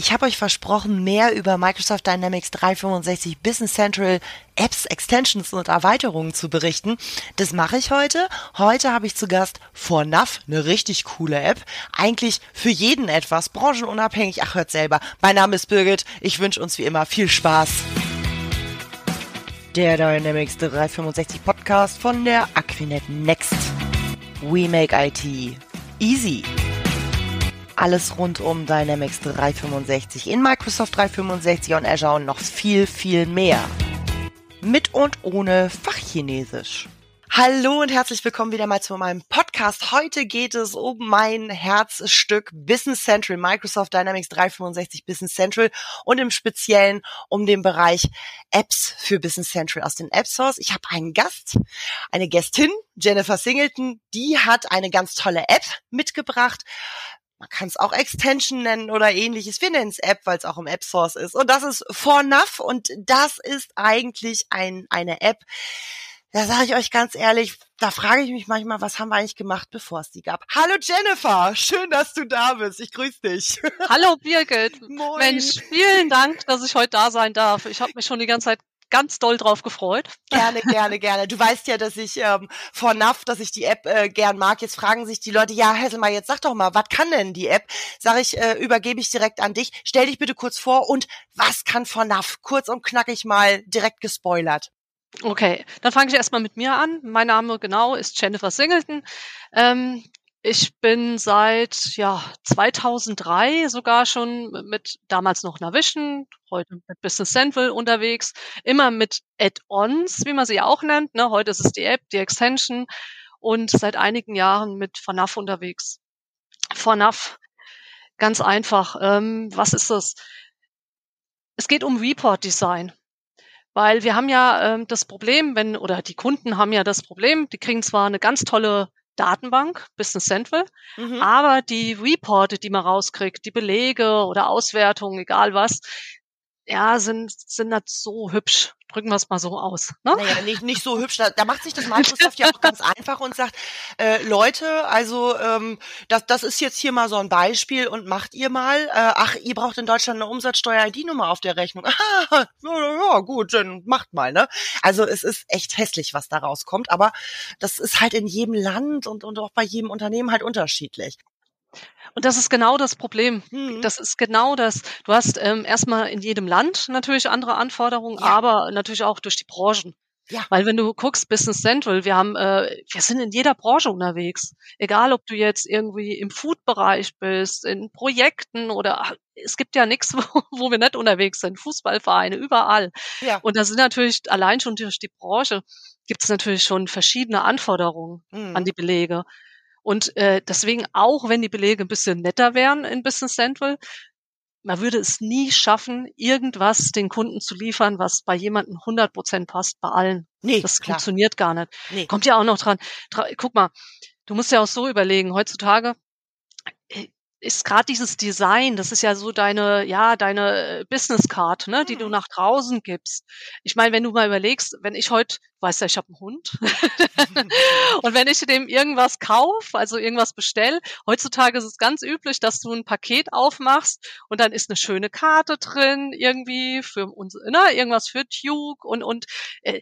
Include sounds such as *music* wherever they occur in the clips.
Ich habe euch versprochen, mehr über Microsoft Dynamics 365 Business Central Apps, Extensions und Erweiterungen zu berichten. Das mache ich heute. Heute habe ich zu Gast ForNav, eine richtig coole App. Eigentlich für jeden etwas, branchenunabhängig. Ach, hört selber. Mein Name ist Birgit. Ich wünsche uns wie immer viel Spaß. Der Dynamics 365 Podcast von der Aquinet Next. We make IT easy alles rund um Dynamics 365 in Microsoft 365 und Azure und noch viel, viel mehr. Mit und ohne Fachchinesisch. Hallo und herzlich willkommen wieder mal zu meinem Podcast. Heute geht es um mein Herzstück Business Central, Microsoft Dynamics 365 Business Central und im Speziellen um den Bereich Apps für Business Central aus den App Stores. Ich habe einen Gast, eine Gästin, Jennifer Singleton, die hat eine ganz tolle App mitgebracht man kann es auch Extension nennen oder ähnliches. Wir nennen es App, weil es auch im App Source ist. Und das ist ForNav und das ist eigentlich ein, eine App. Da sage ich euch ganz ehrlich, da frage ich mich manchmal, was haben wir eigentlich gemacht, bevor es die gab. Hallo Jennifer, schön, dass du da bist. Ich grüße dich. Hallo Birgit. *laughs* Moin. Mensch, vielen Dank, dass ich heute da sein darf. Ich habe mich schon die ganze Zeit ganz doll drauf gefreut. Gerne, gerne, gerne. Du weißt ja, dass ich ähm, vor NAV, dass ich die App äh, gern mag. Jetzt fragen sich die Leute, ja, Hesselmar, jetzt sag doch mal, was kann denn die App? Sag ich, äh, übergebe ich direkt an dich. Stell dich bitte kurz vor und was kann vor NAV? Kurz und knackig mal direkt gespoilert. Okay, dann fange ich erstmal mit mir an. Mein Name genau ist Jennifer Singleton. Ähm, ich bin seit ja 2003 sogar schon mit damals noch Navision, heute mit Business Central unterwegs, immer mit Add-ons, wie man sie auch nennt. Ne? Heute ist es die App, die Extension und seit einigen Jahren mit FNAF unterwegs. FNAF, ganz einfach. Ähm, was ist das? Es geht um Report Design. Weil wir haben ja ähm, das Problem, wenn, oder die Kunden haben ja das Problem, die kriegen zwar eine ganz tolle Datenbank, Business Central, mhm. aber die Reporte, die man rauskriegt, die Belege oder Auswertungen, egal was, ja, sind, sind nicht so hübsch. Drücken wir es mal so aus. Ne? Naja, nicht, nicht so hübsch. Da, da macht sich das *laughs* Microsoft ja auch ganz einfach und sagt, äh, Leute, also ähm, das, das ist jetzt hier mal so ein Beispiel und macht ihr mal, äh, ach, ihr braucht in Deutschland eine Umsatzsteuer-ID-Nummer auf der Rechnung. *laughs* ja, ja, gut, dann macht mal, ne? Also es ist echt hässlich, was da rauskommt, aber das ist halt in jedem Land und, und auch bei jedem Unternehmen halt unterschiedlich. Und das ist genau das Problem. Mhm. Das ist genau das. Du hast ähm, erstmal in jedem Land natürlich andere Anforderungen, ja. aber natürlich auch durch die Branchen. Ja. Weil wenn du guckst, Business Central, wir haben, äh, wir sind in jeder Branche unterwegs. Egal, ob du jetzt irgendwie im Food-Bereich bist, in Projekten oder ach, es gibt ja nichts, *laughs* wo, wo wir nicht unterwegs sind. Fußballvereine, überall. Ja. Und da sind natürlich allein schon durch die Branche gibt es natürlich schon verschiedene Anforderungen mhm. an die Belege. Und äh, deswegen, auch wenn die Belege ein bisschen netter wären in Business Central, man würde es nie schaffen, irgendwas den Kunden zu liefern, was bei jemandem 100 Prozent passt, bei allen. Nee, das klar. funktioniert gar nicht. Nee. Kommt ja auch noch dran. Guck mal, du musst ja auch so überlegen, heutzutage, ist gerade dieses Design, das ist ja so deine, ja, deine Business Card, ne, die du mhm. nach draußen gibst. Ich meine, wenn du mal überlegst, wenn ich heute, weißt du, ich habe einen Hund, *laughs* und wenn ich dem irgendwas kauf, also irgendwas bestell, heutzutage ist es ganz üblich, dass du ein Paket aufmachst und dann ist eine schöne Karte drin, irgendwie für uns, ne, irgendwas für Duke und und äh,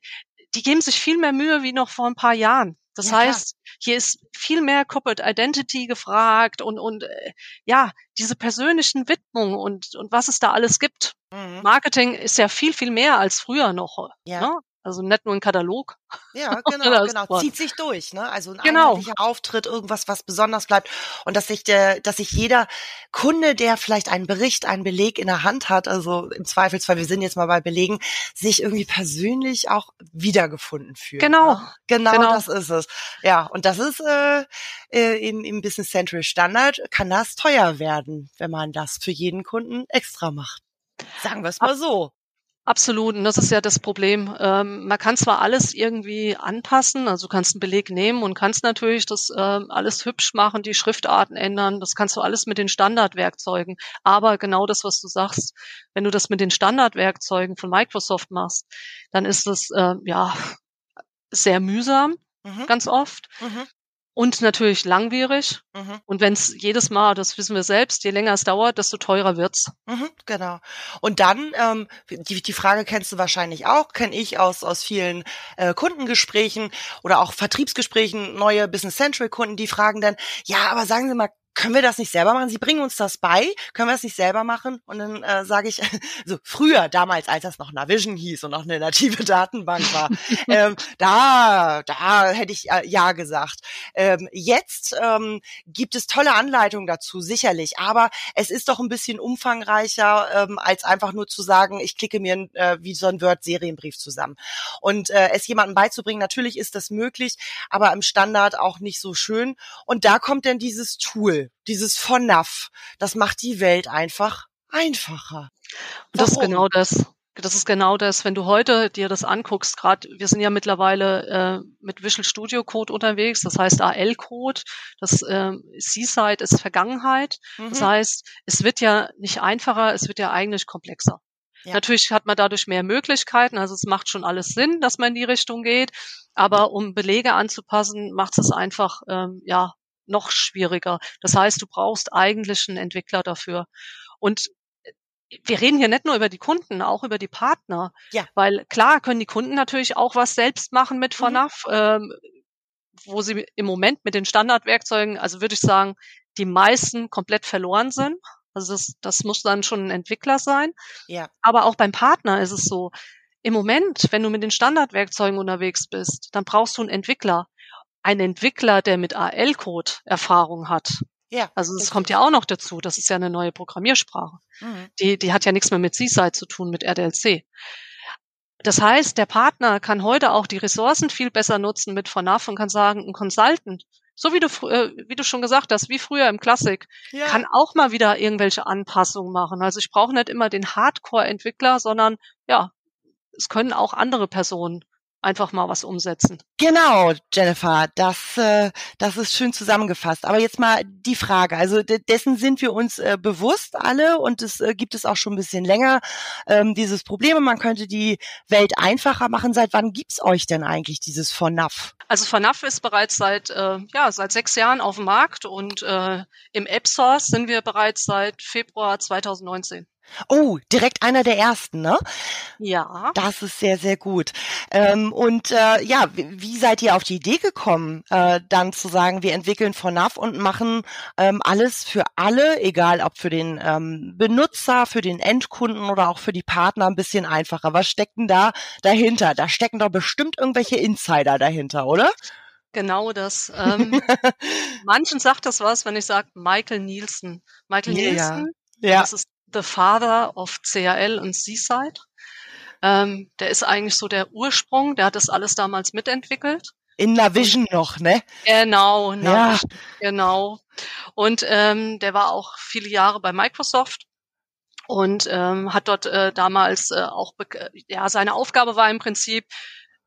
die geben sich viel mehr Mühe wie noch vor ein paar Jahren. Das ja, heißt, hier ist viel mehr Corporate Identity gefragt und, und äh, ja, diese persönlichen Widmungen und, und was es da alles gibt. Mhm. Marketing ist ja viel, viel mehr als früher noch. Ja. Ne? Also nicht nur ein Katalog. Ja, *laughs* genau, genau. Zieht sich durch, ne? Also ein genau. einheitlicher Auftritt, irgendwas, was besonders bleibt. Und dass sich der, dass sich jeder Kunde, der vielleicht einen Bericht, einen Beleg in der Hand hat, also im Zweifelsfall, wir sind jetzt mal bei Belegen, sich irgendwie persönlich auch wiedergefunden fühlt. Genau. Ne? Genau, genau, das ist es. Ja, und das ist äh, äh, im, im Business Central Standard, kann das teuer werden, wenn man das für jeden Kunden extra macht. Sagen wir es mal so. Absolut, und das ist ja das Problem. Ähm, man kann zwar alles irgendwie anpassen, also du kannst einen Beleg nehmen und kannst natürlich das ähm, alles hübsch machen, die Schriftarten ändern, das kannst du alles mit den Standardwerkzeugen. Aber genau das, was du sagst, wenn du das mit den Standardwerkzeugen von Microsoft machst, dann ist es äh, ja sehr mühsam, mhm. ganz oft. Mhm. Und natürlich langwierig. Mhm. Und wenn es jedes Mal, das wissen wir selbst, je länger es dauert, desto teurer wird's. Mhm, genau. Und dann, ähm, die, die Frage kennst du wahrscheinlich auch, kenne ich aus, aus vielen äh, Kundengesprächen oder auch Vertriebsgesprächen, neue Business Central Kunden, die fragen dann, ja, aber sagen Sie mal, können wir das nicht selber machen? Sie bringen uns das bei, können wir das nicht selber machen? Und dann äh, sage ich, *laughs* so früher, damals, als das noch Navision hieß und noch eine native *laughs* Datenbank war, *laughs* ähm, da, da hätte ich äh, ja gesagt. Ähm, jetzt ähm, gibt es tolle Anleitungen dazu, sicherlich, aber es ist doch ein bisschen umfangreicher, ähm, als einfach nur zu sagen, ich klicke mir äh, wie so ein Word-Serienbrief zusammen. Und äh, es jemandem beizubringen, natürlich ist das möglich, aber im Standard auch nicht so schön. Und da kommt dann dieses Tool dieses FONAF, das macht die Welt einfach einfacher. Warum? Das ist genau das. Das ist genau das, wenn du heute dir das anguckst, gerade wir sind ja mittlerweile äh, mit Visual Studio Code unterwegs, das heißt AL-Code, das äh, Seaside ist Vergangenheit. Mhm. Das heißt, es wird ja nicht einfacher, es wird ja eigentlich komplexer. Ja. Natürlich hat man dadurch mehr Möglichkeiten, also es macht schon alles Sinn, dass man in die Richtung geht, aber um Belege anzupassen, macht es einfach ähm, ja noch schwieriger. Das heißt, du brauchst eigentlich einen Entwickler dafür. Und äh, wir reden hier nicht nur über die Kunden, auch über die Partner. Ja. Weil klar können die Kunden natürlich auch was selbst machen mit FONAF, mhm. ähm, wo sie im Moment mit den Standardwerkzeugen, also würde ich sagen, die meisten komplett verloren sind. Also das, das muss dann schon ein Entwickler sein. Ja. Aber auch beim Partner ist es so, im Moment, wenn du mit den Standardwerkzeugen unterwegs bist, dann brauchst du einen Entwickler ein Entwickler, der mit AL-Code Erfahrung hat. Ja. Also das kommt ja auch noch dazu. Das ist ja eine neue Programmiersprache. Mhm. Die, die hat ja nichts mehr mit Seaside zu tun, mit RDLC. Das heißt, der Partner kann heute auch die Ressourcen viel besser nutzen mit FONAF und kann sagen, ein Consultant, so wie du, äh, wie du schon gesagt hast, wie früher im Classic, ja. kann auch mal wieder irgendwelche Anpassungen machen. Also ich brauche nicht immer den Hardcore-Entwickler, sondern ja, es können auch andere Personen einfach mal was umsetzen. Genau, Jennifer, das, äh, das ist schön zusammengefasst. Aber jetzt mal die Frage, also dessen sind wir uns äh, bewusst alle und es äh, gibt es auch schon ein bisschen länger, ähm, dieses Problem. Man könnte die Welt einfacher machen. Seit wann gibt's euch denn eigentlich dieses FONAF? Also FONAF ist bereits seit, äh, ja, seit sechs Jahren auf dem Markt und äh, im App Source sind wir bereits seit Februar 2019. Oh, direkt einer der ersten, ne? Ja. Das ist sehr, sehr gut. Ähm, und äh, ja, wie, wie seid ihr auf die Idee gekommen, äh, dann zu sagen, wir entwickeln FONAF und machen ähm, alles für alle, egal ob für den ähm, Benutzer, für den Endkunden oder auch für die Partner ein bisschen einfacher. Was steckt denn da dahinter? Da stecken doch bestimmt irgendwelche Insider dahinter, oder? Genau das. *laughs* Ähm, manchen sagt das was, wenn ich sage Michael Nielsen. Michael Nielsen, ja. das ist The Father of CAL und Seaside. Ähm, der ist eigentlich so der Ursprung, der hat das alles damals mitentwickelt. In Navision noch, ne? Genau, Navision, ja. genau. Und ähm, der war auch viele Jahre bei Microsoft und ähm, hat dort äh, damals äh, auch, ja, seine Aufgabe war im Prinzip,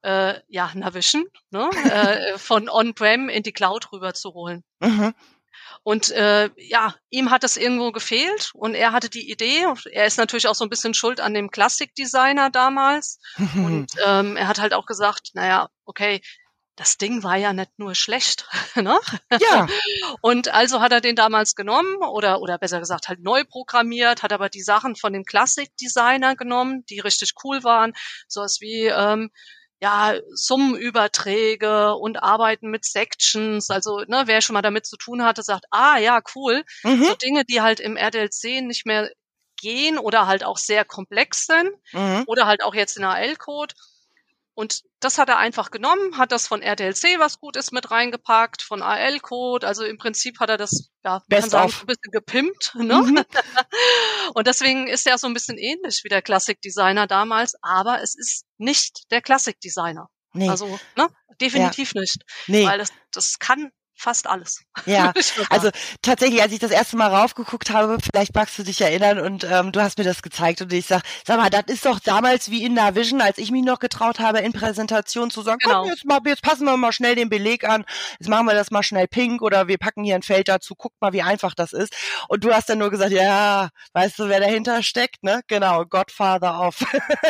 äh, ja, Navision, ne, *laughs* äh, von On-Prem in die Cloud rüber zu holen. Mhm. Und äh, ja, ihm hat das irgendwo gefehlt und er hatte die Idee. Er ist natürlich auch so ein bisschen schuld an dem Klassikdesigner damals. und *laughs* ähm, er hat halt auch gesagt, naja, okay, das Ding war ja nicht nur schlecht, *laughs* ne? Ja. *laughs* Und also hat er den damals genommen oder oder besser gesagt halt neu programmiert, hat aber die Sachen von dem Klassikdesigner genommen, die richtig cool waren, sowas wie ähm, ja, Summenüberträge und arbeiten mit Sections. Also, ne, wer schon mal damit zu tun hatte, sagt, ah ja, cool. Mhm. So Dinge, die halt im RDLC nicht mehr gehen oder halt auch sehr komplex sind mhm. oder halt auch jetzt in AL-Code. Und das hat er einfach genommen, hat das von RDLC, was gut ist, mit reingepackt, von AL-Code. Also im Prinzip hat er das, ja, Best kann sagen, ein bisschen gepimpt. Ne? Mhm. *laughs* Und deswegen ist er so ein bisschen ähnlich wie der Classic-Designer damals, aber es ist nicht der Classic-Designer. Nee. Also, ne? Definitiv ja. nicht. Nee. Weil das, das kann fast alles. Ja, *laughs* also tatsächlich, als ich das erste Mal raufgeguckt habe, vielleicht magst du dich erinnern und ähm, du hast mir das gezeigt und ich sag, sag mal, das ist doch damals wie in Navision, als ich mich noch getraut habe, in Präsentation zu sagen, genau. komm, jetzt, mal, jetzt passen wir mal schnell den Beleg an, jetzt machen wir das mal schnell pink oder wir packen hier ein Feld dazu, guck mal, wie einfach das ist. Und du hast dann nur gesagt, ja, weißt du, wer dahinter steckt, ne? Genau, Godfather of.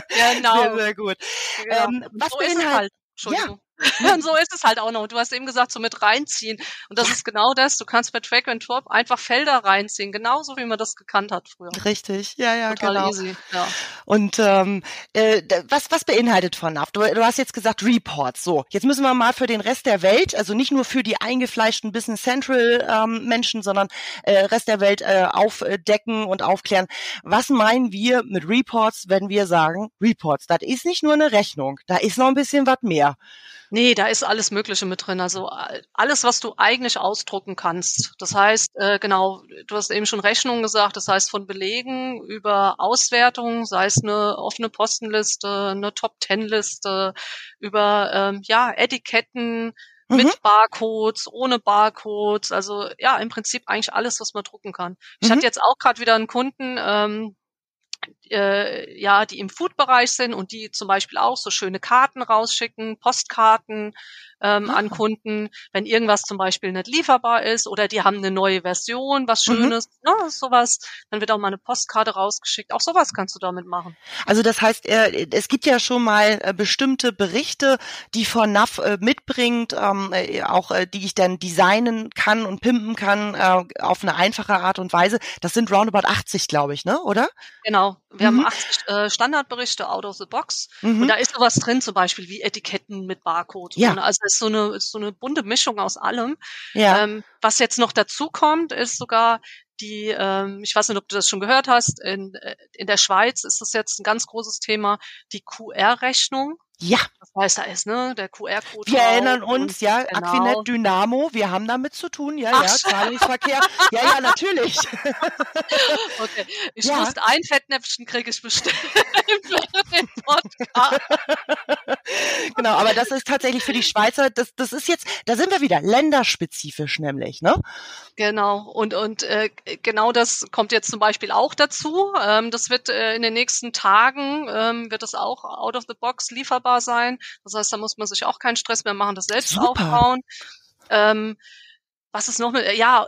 Genau. *laughs* sehr, sehr gut. Genau. Ähm, was so beinhaltet, ja, *laughs* Und so ist es halt auch noch. Du hast eben gesagt, so mit reinziehen. Und das ist genau das. Du kannst bei Track and Drop einfach Felder reinziehen, genauso wie man das gekannt hat früher. Richtig, ja, ja, Total genau. Easy. Ja. Und ähm, äh, was, was beinhaltet von NAV? Du, du hast jetzt gesagt Reports. So, jetzt müssen wir mal für den Rest der Welt, also nicht nur für die eingefleischten Business Central ähm, Menschen, sondern äh, Rest der Welt äh, aufdecken und aufklären. Was meinen wir mit Reports, wenn wir sagen Reports? Das ist nicht nur eine Rechnung, da ist noch ein bisschen was mehr. Nee, da ist alles Mögliche mit drin. Also alles, was du eigentlich ausdrucken kannst. Das heißt, äh, genau, du hast eben schon Rechnungen gesagt, das heißt von Belegen über Auswertungen, sei es eine offene Postenliste, eine Top-Ten-Liste, über ähm, ja, Etiketten, mhm. mit Barcodes, ohne Barcodes, also ja, im Prinzip eigentlich alles, was man drucken kann. Ich mhm. hatte jetzt auch gerade wieder einen Kunden, ähm, äh, ja, die im Food-Bereich sind und die zum Beispiel auch so schöne Karten rausschicken, Postkarten ähm, ah. an Kunden, wenn irgendwas zum Beispiel nicht lieferbar ist oder die haben eine neue Version, was mhm. Schönes, mhm. ne, sowas, dann wird auch mal eine Postkarte rausgeschickt. Auch sowas kannst du damit machen. Also das heißt, äh, es gibt ja schon mal äh, bestimmte Berichte, die von NAV äh, mitbringt, ähm, auch die ich dann designen kann und pimpen kann auf eine einfache Art und Weise. Das sind roundabout 80, glaube ich, ne? Oder? Genau. Wir mhm. haben 80 Standardberichte out of the box mhm. und da ist sowas drin, zum Beispiel wie Etiketten mit Barcode. Ja. Also ist so eine, ist so eine bunte Mischung aus allem. Ja. Ähm, was jetzt noch dazu kommt, ist sogar die, ähm, ich weiß nicht, ob du das schon gehört hast, in, äh, in der Schweiz ist das jetzt ein ganz großes Thema, die QR-Rechnung. Ja. Das heißt da ist, ne? Der QR-Code. Wir erinnern uns, ja, genau. Aquinet Dynamo, wir haben damit zu tun, ja, Ach, ja, Zahlungsverkehr. ja, ja, natürlich. *laughs* okay. Ich ja. wusste, ein Fettnäpfchen kriege ich bestimmt *laughs* den Podcast. genau, aber das ist tatsächlich für die Schweizer, das, das ist jetzt, da sind wir wieder, länderspezifisch nämlich, ne? Genau, und, und äh, genau das kommt jetzt zum Beispiel auch dazu. Ähm, das wird äh, in den nächsten Tagen, ähm, wird das auch out of the box lieferbar machbar sein. Das heißt, da muss man sich auch keinen Stress mehr machen, das selbst Super. aufbauen. Ähm, was ist noch mit, ja,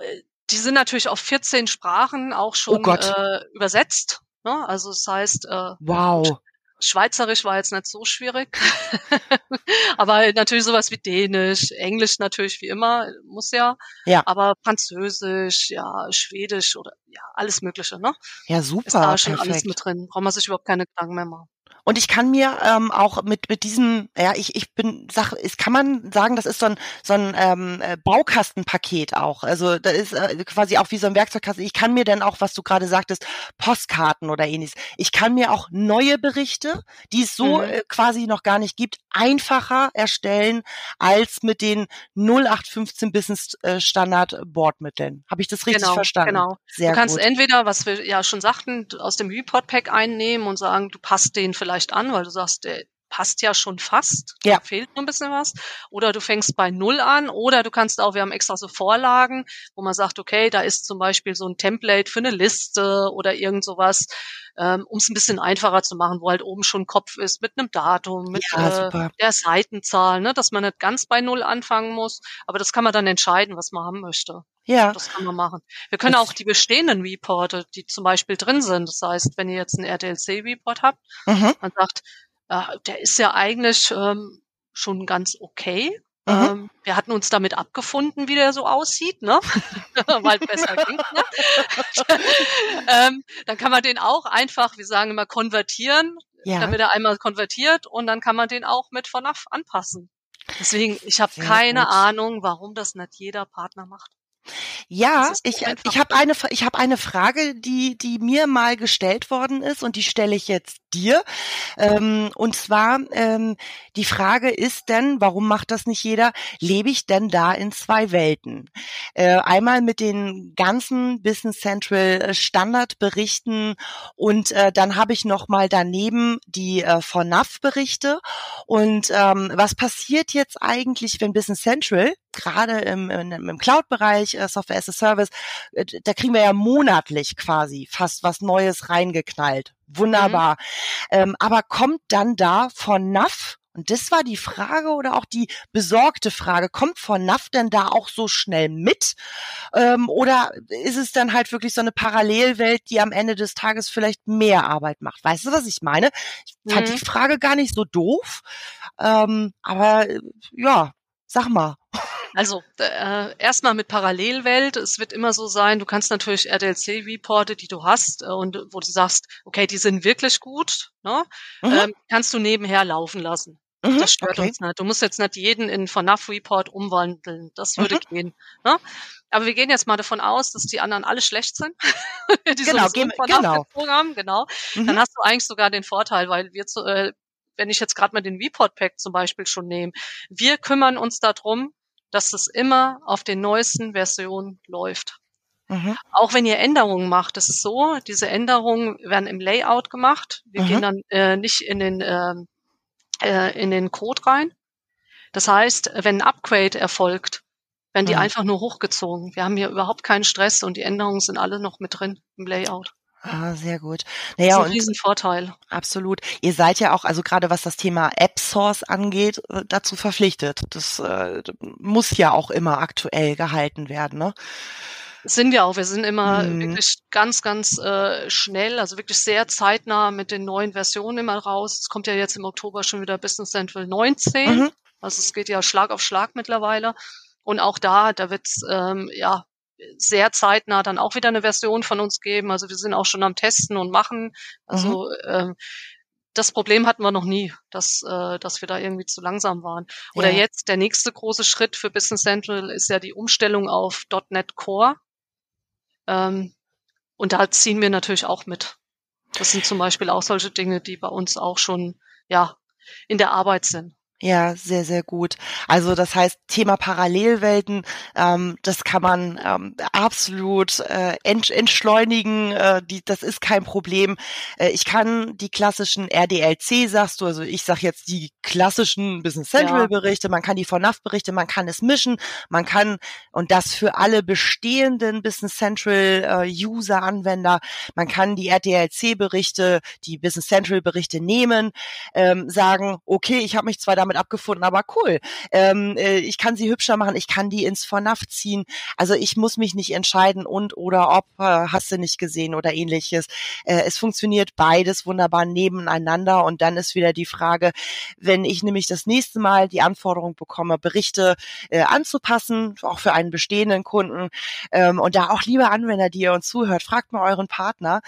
die sind natürlich auf 14 Sprachen auch schon oh äh, übersetzt. Ne? Also das heißt, äh, wow. Schweizerisch war jetzt nicht so schwierig. *laughs* aber natürlich sowas wie Dänisch, Englisch natürlich wie immer, muss ja. Ja. Aber Französisch, ja, Schwedisch oder ja, alles Mögliche, ne? Ja, super. Ist da schon perfekt. alles mit drin. Braucht man sich überhaupt keine Gedanken mehr machen. Und ich kann mir ähm, auch mit mit diesem, ja, ich ich bin, sag, ist, kann man sagen, das ist so ein so ein ähm, äh, Baukastenpaket auch. Also da ist äh, quasi auch wie so ein Werkzeugkasten. Ich kann mir dann auch, was du gerade sagtest, Postkarten oder ähnliches. Ich kann mir auch neue Berichte, die es so mhm. äh, quasi noch gar nicht gibt, einfacher erstellen als mit den 0815 Business äh, Standard Bordmitteln. Habe ich das richtig genau, verstanden? Genau. Sehr du kannst gut. entweder, was wir ja schon sagten, aus dem Report Pack einnehmen und sagen, du passt den vielleicht vielleicht an, weil du sagst, der passt ja schon fast, ja. da fehlt noch ein bisschen was. Oder du fängst bei Null an oder du kannst auch, wir haben extra so Vorlagen, wo man sagt, okay, da ist zum Beispiel so ein Template für eine Liste oder irgend sowas, ähm, um es ein bisschen einfacher zu machen, wo halt oben schon Kopf ist mit einem Datum, mit ja, äh, der Seitenzahl, ne, dass man nicht ganz bei Null anfangen muss, aber das kann man dann entscheiden, was man haben möchte. Ja. Das kann man machen. Wir können das auch die bestehenden Reporte, die zum Beispiel drin sind. Das heißt, wenn ihr jetzt einen RTLC-Report habt, mhm. man sagt, äh, der ist ja eigentlich ähm, schon ganz okay. Mhm. Ähm, wir hatten uns damit abgefunden, wie der so aussieht, ne? *laughs* Weil besser ging. Ne? *laughs* ähm, dann kann man den auch einfach, wir sagen immer, konvertieren. Ja. Wird er einmal konvertiert und dann kann man den auch mit FNAF anpassen. Deswegen, ich habe keine gut. Ahnung, warum das nicht jeder Partner macht. Ja, ich, ich habe eine, ich hab eine Frage, die, die mir mal gestellt worden ist und die stelle ich jetzt dir. Ähm, und zwar, ähm, die Frage ist denn, warum macht das nicht jeder? Lebe ich denn da in zwei Welten? Äh, einmal mit den ganzen Business Central äh, Standardberichten und äh, dann habe ich noch mal daneben die äh, von NAV Berichte. Und ähm, was passiert jetzt eigentlich, wenn Business Central gerade im, im Cloud-Bereich, äh, Software as a Service, äh, da kriegen wir ja monatlich quasi fast was Neues reingeknallt. Wunderbar. Mhm. Ähm, aber kommt dann da von NAV Und das war die Frage oder auch die besorgte Frage, kommt von NAF denn da auch so schnell mit? Ähm, oder ist es dann halt wirklich so eine Parallelwelt, die am Ende des Tages vielleicht mehr Arbeit macht? Weißt du, was ich meine? Ich fand mhm. die Frage gar nicht so doof. Ähm, aber ja, sag mal. Also äh, erstmal mit Parallelwelt. Es wird immer so sein, du kannst natürlich RDLC-Reporte, die du hast äh, und wo du sagst, okay, die sind wirklich gut, ne? Mhm. Ähm, kannst du nebenher laufen lassen. Mhm, das stört okay. uns nicht. Du musst jetzt nicht jeden in FNAF-Report umwandeln. Das würde mhm. gehen. Ne? Aber wir gehen jetzt mal davon aus, dass die anderen alle schlecht sind. *laughs* die genau, gehen, genau. Haben, genau. Mhm. Dann hast du eigentlich sogar den Vorteil, weil wir zu, äh, wenn ich jetzt gerade mal den Report Pack zum Beispiel schon nehme, wir kümmern uns darum, dass es immer auf den neuesten Versionen läuft. Mhm. Auch wenn ihr Änderungen macht, das ist so, diese Änderungen werden im Layout gemacht. Wir mhm. gehen dann äh, nicht in den, äh, äh, in den Code rein. Das heißt, wenn ein Upgrade erfolgt, werden die mhm. einfach nur hochgezogen. Wir haben hier überhaupt keinen Stress und die Änderungen sind alle noch mit drin im Layout. Ah, sehr gut. Naja, das ist ein Riesenvorteil. Absolut. Ihr seid ja auch, also gerade was das Thema App Source angeht, äh, dazu verpflichtet. Das äh, muss ja auch immer aktuell gehalten werden, ne? Sind wir auch. Wir sind immer mhm. wirklich ganz, ganz äh, schnell, also wirklich sehr zeitnah mit den neuen Versionen immer raus. Es kommt ja jetzt im Oktober schon wieder Business Central 19. Mhm. Also es geht ja Schlag auf Schlag mittlerweile. Und auch da, da wird's ähm, ja sehr zeitnah dann auch wieder eine Version von uns geben. Also wir sind auch schon am Testen und machen. Also mhm. ähm, das Problem hatten wir noch nie, dass, äh, dass wir da irgendwie zu langsam waren. Oder ja. jetzt der nächste große Schritt für Business Central ist ja die Umstellung auf .NET Core. Ähm, und da ziehen wir natürlich auch mit. Das sind zum Beispiel auch solche Dinge, die bei uns auch schon ja in der Arbeit sind. Ja, sehr, sehr gut. Also das heißt, Thema Parallelwelten, ähm, das kann man ähm, absolut äh, ent entschleunigen. Äh, die, das ist kein Problem. Äh, ich kann die klassischen RDLC, sagst du, also ich sag jetzt die klassischen Business Central Berichte, man kann die von NAV Berichte, man kann es mischen, man kann und das für alle bestehenden Business Central äh, User Anwender, man kann die RDLC Berichte, die Business Central Berichte nehmen, ähm, sagen, okay, ich habe mich zwar damit damit abgefunden, aber cool. Ähm, äh, ich kann sie hübscher machen, ich kann die ins Vornaft ziehen. Also ich muss mich nicht entscheiden und oder ob, äh, hast du nicht gesehen oder ähnliches. Äh, es funktioniert beides wunderbar nebeneinander und dann ist wieder die Frage, wenn ich nämlich das nächste Mal die Anforderung bekomme, Berichte äh, anzupassen, auch für einen bestehenden Kunden ähm, und da auch liebe Anwender, die ihr uns zuhört, fragt mal euren Partner,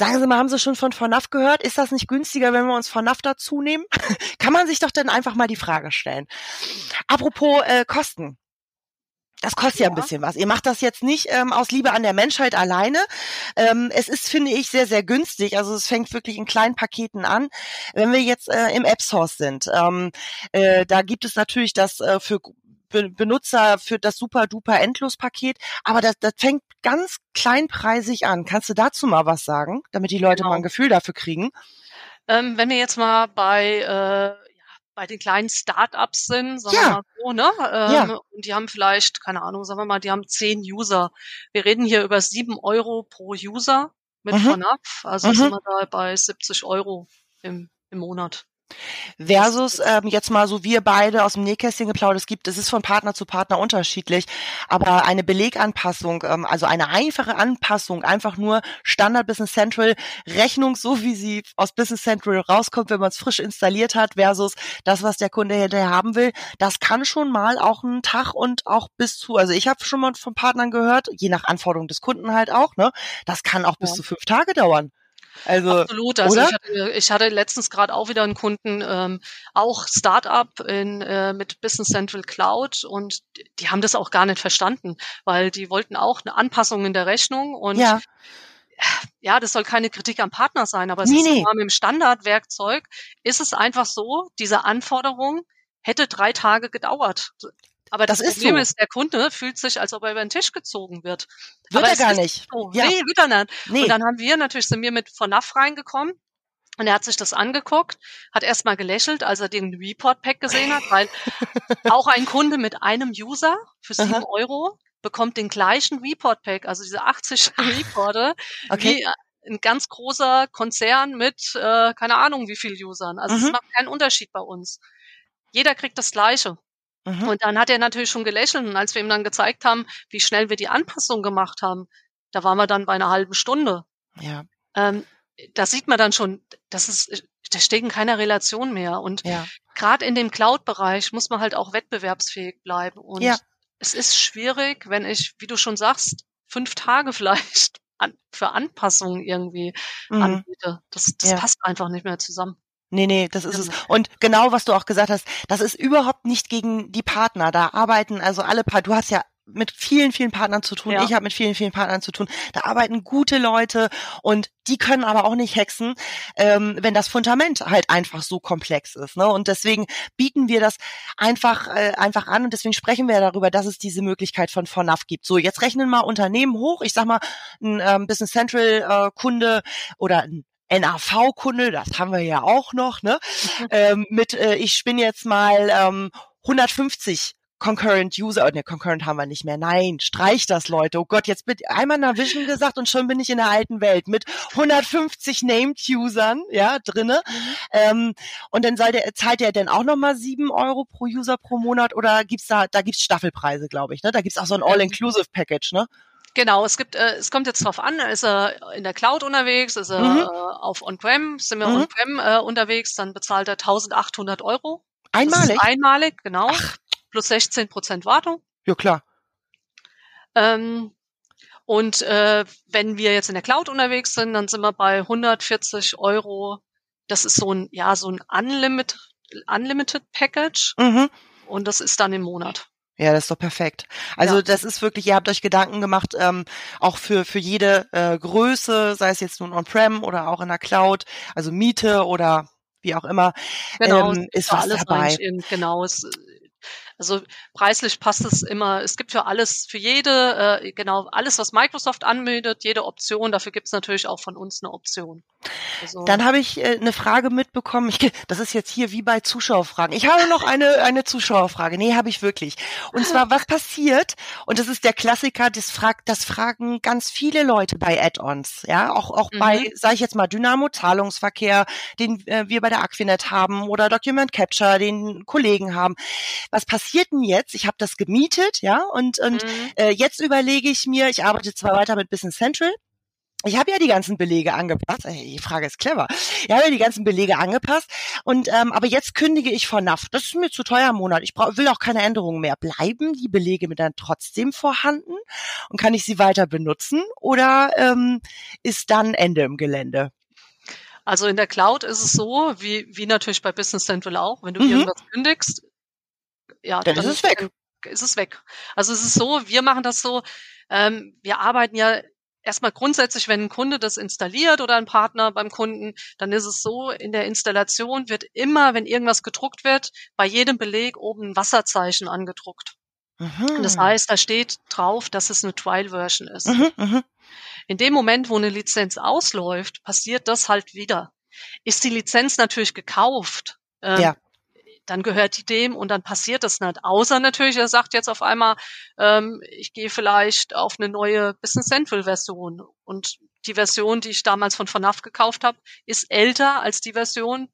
Sagen Sie mal, haben Sie schon von VNAF gehört? Ist das nicht günstiger, wenn wir uns VNAF dazu nehmen? *laughs* Kann man sich doch dann einfach mal die Frage stellen. Apropos äh, Kosten. Das kostet ja. ja ein bisschen was. Ihr macht das jetzt nicht ähm, aus Liebe an der Menschheit alleine. Ähm, es ist, finde ich, sehr, sehr günstig. Also es fängt wirklich in kleinen Paketen an. Wenn wir jetzt äh, im App Source sind, ähm, äh, da gibt es natürlich das äh, für Benutzer für das super duper Endlos-Paket, aber das, das fängt ganz kleinpreisig an. Kannst du dazu mal was sagen, damit die Leute genau. mal ein Gefühl dafür kriegen? Ähm, wenn wir jetzt mal bei äh, bei den kleinen Startups sind, sagen ja. wir mal so, ne? Ähm, ja. Und die haben vielleicht, keine Ahnung, sagen wir mal, die haben zehn User. Wir reden hier über sieben Euro pro User mit mhm. FNAF, also mhm. sind wir da bei 70 Euro im, im Monat. Versus ähm, jetzt mal so wir beide aus dem Nähkästchen geplaudert, es gibt, es ist von Partner zu Partner unterschiedlich, aber eine Beleganpassung, ähm, also eine einfache Anpassung, einfach nur Standard Business Central Rechnung, so wie sie aus Business Central rauskommt, wenn man es frisch installiert hat, versus das, was der Kunde hinterher haben will, das kann schon mal auch einen Tag und auch bis zu, also ich habe schon mal von Partnern gehört, je nach Anforderung des Kunden halt auch, ne, das kann auch bis ja. zu fünf Tage dauern. Also, Absolut. Also ich hatte, ich hatte, letztens gerade auch wieder einen Kunden, ähm, auch Startup in, äh, mit Business Central Cloud und die haben das auch gar nicht verstanden, weil die wollten auch eine Anpassung in der Rechnung und ja. Ja, das soll keine Kritik am Partner sein, aber es nee, ist nee. mit dem Standardwerkzeug ist es einfach so, diese Anforderung hätte drei Tage gedauert. Aber das, das Problem ist, so. ist, der Kunde fühlt sich, als ob er über den Tisch gezogen wird. Wird Aber er gar nicht. So. Ja. Nee, wird er nicht. Nee. Und dann haben wir natürlich, sind wir mit von NAF reingekommen. Und er hat sich das angeguckt, hat erstmal gelächelt, als er den Report-Pack gesehen hat, weil *laughs* auch ein Kunde mit einem User für sieben Aha. Euro bekommt den gleichen Report-Pack, also diese 80 *laughs* Reporte, okay. wie ein ganz großer Konzern mit äh, keine Ahnung wie viel Usern. Also mhm. es macht keinen Unterschied bei uns. Jeder kriegt das Gleiche. Mhm. Und dann hat er natürlich schon gelächelt und als wir ihm dann gezeigt haben, wie schnell wir die Anpassung gemacht haben, da waren wir dann bei einer halben Stunde. Ja. Ähm, da sieht man dann schon, das ist, da steht in keiner Relation mehr. Und ja. gerade in dem Cloud-Bereich muss man halt auch wettbewerbsfähig bleiben. Und ja. es ist schwierig, wenn ich, wie du schon sagst, fünf Tage *laughs* vielleicht an, für Anpassungen irgendwie mhm. anbiete. Das, das ja. passt einfach nicht mehr zusammen. Nee, nee, das ist es. Und genau, was du auch gesagt hast, das ist überhaupt nicht gegen die Partner. Da arbeiten also alle Paar, du hast ja mit vielen, vielen Partnern zu tun. Ja. Ich habe mit vielen, vielen Partnern zu tun. Da arbeiten gute Leute und die können aber auch nicht hexen, ähm, wenn das Fundament halt einfach so komplex ist. Ne? Und deswegen bieten wir das einfach, äh, einfach an und deswegen sprechen wir darüber, dass es diese Möglichkeit von FONAF gibt. So, jetzt rechnen mal Unternehmen hoch. Ich sag mal, ein ähm, Business Central äh, Kunde oder ein NAV-Kunde, das haben wir ja auch noch, ne? Mhm. Ähm, mit, äh, ich spinne jetzt mal ähm, 150 Concurrent User, oh, ne, Concurrent haben wir nicht mehr. Nein, streich das, Leute. Oh Gott, jetzt wird einmal Navision gesagt und schon bin ich in der alten Welt mit 150 Named Usern, ja, drinne. Mhm. Ähm, und dann soll der, zahlt der denn auch nochmal sieben Euro pro User pro Monat oder gibt's da, da gibt's Staffelpreise, glaube ich, ne? Da gibt's auch so ein All-Inclusive Package, ne? Genau, es gibt, äh, es kommt jetzt drauf an, ist er in der Cloud unterwegs, ist er mhm. äh, auf On-Prem, sind wir mhm. On-Prem äh, unterwegs, dann bezahlt er 1800 Euro. Einmalig? einmalig, genau. Ach, plus 16 Prozent Wartung. Ja, klar. Ähm, und äh, wenn wir jetzt in der Cloud unterwegs sind, dann sind wir bei 140 Euro. Das ist so ein, ja, so ein Unlimited, Unlimited Package. Mhm. Und das ist dann im Monat. Ja, das ist doch perfekt. Also ja. das ist wirklich, ihr habt euch Gedanken gemacht, ähm, auch für, für jede äh, Größe, sei es jetzt nun on-prem oder auch in der Cloud, also Miete oder wie auch immer, genau, ähm, ist was dabei. In, genau, es also preislich passt es immer. Es gibt für alles, für jede, äh, genau, alles, was Microsoft anbietet, jede Option, dafür gibt es natürlich auch von uns eine Option. Also, Dann habe ich äh, eine Frage mitbekommen. Ich, *laughs* das ist jetzt hier wie bei Zuschauerfragen. Ich habe noch eine, eine Zuschauerfrage. Nee, habe ich wirklich. Und zwar, was passiert, und das ist der Klassiker, das, fragt, das fragen ganz viele Leute bei Add-ons, ja, auch, auch mhm. bei, sage ich jetzt mal, Dynamo Zahlungsverkehr, den äh, wir bei der Aquinet haben oder Document Capture, den Kollegen haben. Was passiert passiert denn jetzt? Ich habe das gemietet, ja, und, und mhm. äh, jetzt überlege ich mir, ich arbeite zwar weiter mit Business Central, ich habe ja die ganzen Belege angepasst. Die Frage ist clever. Ich habe ja die ganzen Belege angepasst. Und ähm, aber jetzt kündige ich vor NAF. Das ist mir zu teuer im Monat. Ich brauch, will auch keine Änderungen mehr. Bleiben die Belege mir dann trotzdem vorhanden und kann ich sie weiter benutzen? Oder ähm, ist dann Ende im Gelände? Also in der Cloud ist es so, wie, wie natürlich bei Business Central auch, wenn du mhm. irgendwas kündigst, ja, dann, dann ist es weg. Ist es weg. Also es ist so, wir machen das so, ähm, wir arbeiten ja erstmal grundsätzlich, wenn ein Kunde das installiert oder ein Partner beim Kunden, dann ist es so, in der Installation wird immer, wenn irgendwas gedruckt wird, bei jedem Beleg oben ein Wasserzeichen angedruckt. Mhm. Das heißt, da steht drauf, dass es eine Trial-Version ist. Mhm, mh. In dem Moment, wo eine Lizenz ausläuft, passiert das halt wieder. Ist die Lizenz natürlich gekauft, ähm, ja dann gehört die dem und dann passiert das nicht. Außer natürlich, er sagt jetzt auf einmal, ähm, ich gehe vielleicht auf eine neue Business Central Version und die Version, die ich damals von FNAF gekauft habe, ist älter als die Version,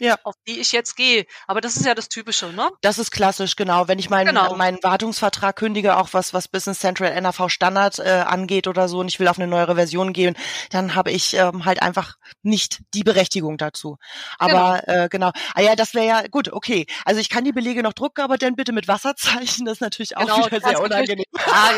ja. auf die ich jetzt gehe. Aber das ist ja das Typische, ne? Das ist klassisch, genau. Wenn ich meinen genau. meinen Wartungsvertrag kündige, auch was was Business Central NAV Standard äh, angeht oder so, und ich will auf eine neuere Version gehen, dann habe ich ähm, halt einfach nicht die Berechtigung dazu. Aber genau, äh, genau. ah ja, das wäre ja gut. Okay, also ich kann die Belege noch drucken, aber dann bitte mit Wasserzeichen. Das ist natürlich auch genau, wieder sehr unangenehm. Ja,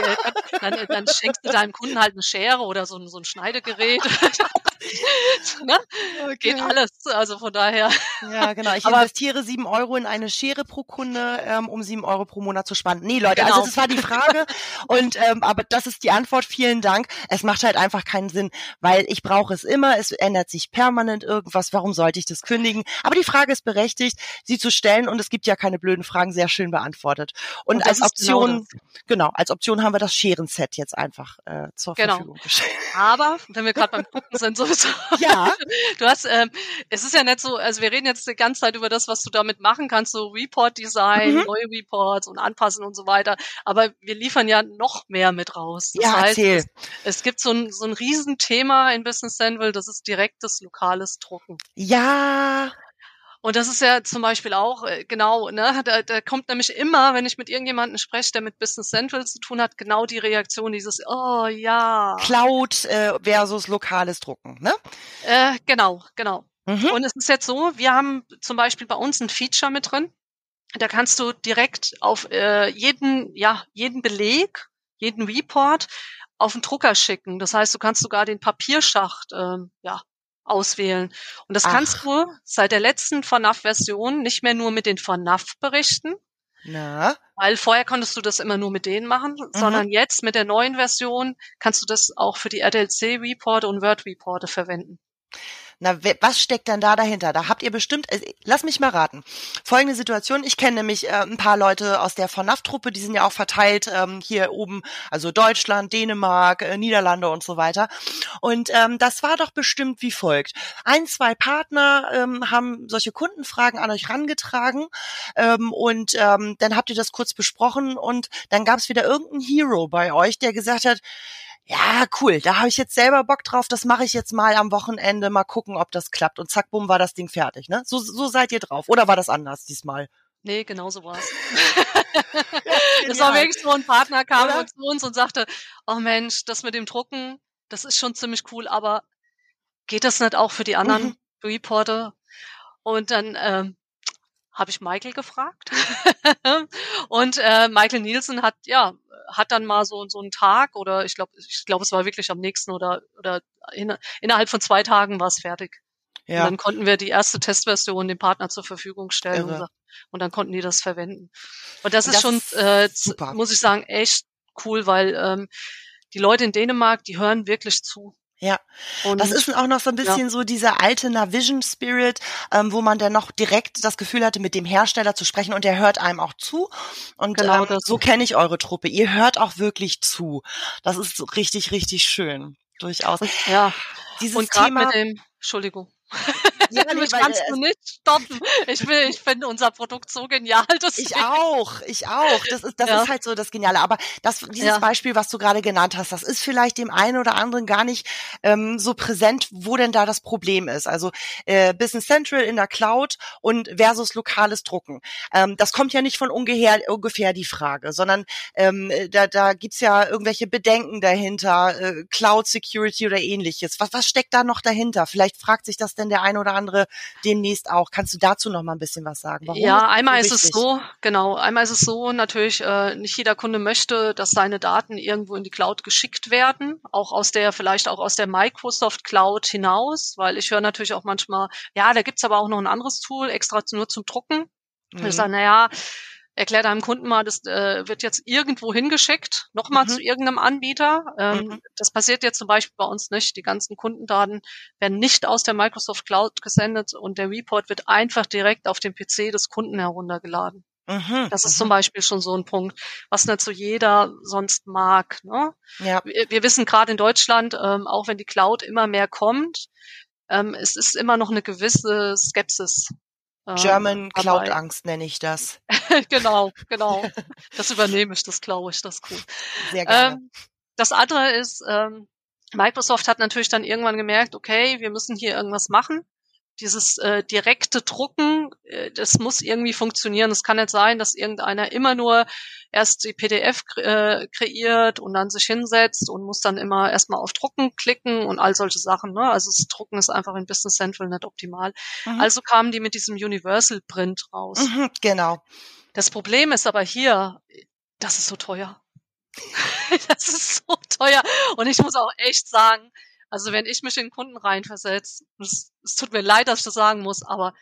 dann, dann, dann schenkst du deinem Kunden halt eine Schere oder so ein, so ein Schneidegerät. *laughs* *laughs* ne? okay. Geht alles. Also von daher. Ja, genau. Ich *laughs* Aber investiere sieben Euro in eine Schere pro Kunde, ähm, um sieben Euro pro Monat zu sparen. Nee, Leute, also genau. also das war die Frage. *laughs* und ähm, aber das ist die Antwort. Vielen Dank. Es macht halt einfach keinen Sinn, weil ich brauche es immer. Es ändert sich permanent irgendwas. Warum sollte ich das kündigen? Aber die Frage ist berechtigt, sie zu stellen und es gibt ja keine blöden Fragen, sehr schön beantwortet. Und, und als genau Option, genau, genau, als Option haben wir das Scherenset jetzt einfach äh, zur genau. Verfügung gestellt. Aber wenn wir gerade beim Gucken sind, sowieso. Ja. Ja. *laughs* Du hast, ähm, es ist ja nicht so, also wir reden jetzt die ganze Zeit über das, was du damit machen kannst, so Report-Design, mhm. neue Reports und anpassen und so weiter. Aber wir liefern ja noch mehr mit raus. Das ja, heißt. Es, es, gibt so ein, so ein Riesenthema in Business Central, das ist direktes lokales Drucken. Ja. Und das ist ja zum Beispiel auch äh, genau, ne, da, da kommt nämlich immer, wenn ich mit irgendjemandem spreche, der mit Business Central zu tun hat, genau die Reaktion dieses, oh ja. Cloud äh, versus lokales Drucken, ne? Äh, genau, genau. Mhm. Und es ist jetzt so, wir haben zum Beispiel bei uns ein Feature mit drin. Da kannst du direkt auf äh, jeden, ja, jeden Beleg, jeden Report auf den Drucker schicken. Das heißt, du kannst sogar den Papierschacht ähm, ja, auswählen. Und das Ach. kannst du seit der letzten FNAF-Version nicht mehr nur mit den FNAF-Berichten. Na? Weil vorher konntest du das immer nur mit denen machen, mhm. sondern jetzt mit der neuen Version kannst du das auch für die RDLC-Reporte und Word-Reporte verwenden. Na, was steckt denn da dahinter? Da habt ihr bestimmt, äh, lass mich mal raten. Folgende Situation, ich kenne nämlich äh, ein paar Leute aus der VNAF-Truppe, die sind ja auch verteilt ähm, hier oben, also Deutschland, Dänemark, äh, Niederlande und so weiter. Und ähm, das war doch bestimmt wie folgt. Ein, zwei Partner ähm, haben solche Kundenfragen an euch rangetragen ähm, und ähm, dann habt ihr das kurz besprochen und dann gab es wieder irgendeinen Hero bei euch, der gesagt hat, ja, cool, da habe ich jetzt selber Bock drauf, das mache ich jetzt mal am Wochenende, mal gucken, ob das klappt. Und zack, bumm, war das Ding fertig, ne? So, so seid ihr drauf. Oder war das anders diesmal? Nee, genau so war's. das *laughs* war wirklich so ein Partner kam Oder? zu uns und sagte, oh Mensch, das mit dem Drucken, das ist schon ziemlich cool, aber geht das nicht auch für die anderen mhm. Reporter? Und dann ähm, habe ich Michael gefragt. *laughs* und äh, Michael Nielsen hat ja hat dann mal so so einen Tag oder ich glaube ich glaube es war wirklich am nächsten oder oder in, innerhalb von zwei Tagen war es fertig. Ja. Und dann konnten wir die erste Testversion dem Partner zur Verfügung stellen und, und, dann konnten die das verwenden. Und das, und das ist schon, äh, super. muss ich sagen, echt cool, weil ähm, die Leute in Dänemark, die hören wirklich zu. Ja, und das ist auch noch so ein bisschen ja. so dieser alte Navision Spirit, ähm, wo man dann noch direkt das Gefühl hatte, mit dem Hersteller zu sprechen und der hört einem auch zu. Und genau ähm, so kenne ich eure Truppe. Ihr hört auch wirklich zu. Das ist richtig, richtig schön. Durchaus. Ja. Dieses und Thema. Mit dem, Entschuldigung. Ja, nee, kannst du nicht stoppen. Ich will, ich finde unser Produkt so genial. Dass ich auch, ich auch. Das ist, das ja. ist halt so das Geniale. Aber das, dieses ja. Beispiel, was du gerade genannt hast, das ist vielleicht dem einen oder anderen gar nicht ähm, so präsent, wo denn da das Problem ist. Also äh, Business Central in der Cloud und versus lokales Drucken. Ähm, das kommt ja nicht von ungefähr, ungefähr die Frage, sondern ähm, da, da gibt's ja irgendwelche Bedenken dahinter, äh, Cloud Security oder ähnliches. Was, was steckt da noch dahinter? Vielleicht fragt sich das denn der eine oder andere andere demnächst auch. Kannst du dazu noch mal ein bisschen was sagen? Warum ja, einmal so ist es so, genau, einmal ist es so, natürlich, äh, nicht jeder Kunde möchte, dass seine Daten irgendwo in die Cloud geschickt werden, auch aus der, vielleicht auch aus der Microsoft Cloud hinaus, weil ich höre natürlich auch manchmal, ja, da gibt's aber auch noch ein anderes Tool, extra nur zum Drucken. Mhm. Ich sage, naja, erklär deinem Kunden mal, das äh, wird jetzt irgendwo hingeschickt, nochmal mhm. zu irgendeinem Anbieter. Ähm, mhm. Das passiert jetzt zum Beispiel bei uns nicht. Die ganzen Kundendaten werden nicht aus der Microsoft Cloud gesendet und der Report wird einfach direkt auf dem PC des Kunden heruntergeladen. Mhm, das ist zum mhm. Beispiel schon so ein Punkt, was nicht so jeder sonst mag. Ne? Ja. Wir, wir wissen gerade in Deutschland, ähm, auch wenn die Cloud immer mehr kommt, ähm, es ist immer noch eine gewisse Skepsis ähm, German Cloud Angst nenne ich das. *laughs* genau, genau. *laughs* Das übernehme ich, das glaube ich, das ist cool. Sehr gerne. Ähm, das andere ist, ähm, Microsoft hat natürlich dann irgendwann gemerkt, okay, wir müssen hier irgendwas machen dieses äh, direkte Drucken, äh, das muss irgendwie funktionieren. Es kann nicht sein, dass irgendeiner immer nur erst die PDF äh, kreiert und dann sich hinsetzt und muss dann immer erstmal auf Drucken klicken und all solche Sachen. Ne? Also das Drucken ist einfach in Business Central nicht optimal. Mhm. Also kamen die mit diesem Universal Print raus. Mhm, genau. Das Problem ist aber hier, das ist so teuer. *laughs* das ist so teuer. Und ich muss auch echt sagen, also wenn ich mich in Kunden reinversetze, es, es tut mir leid, dass ich das sagen muss, aber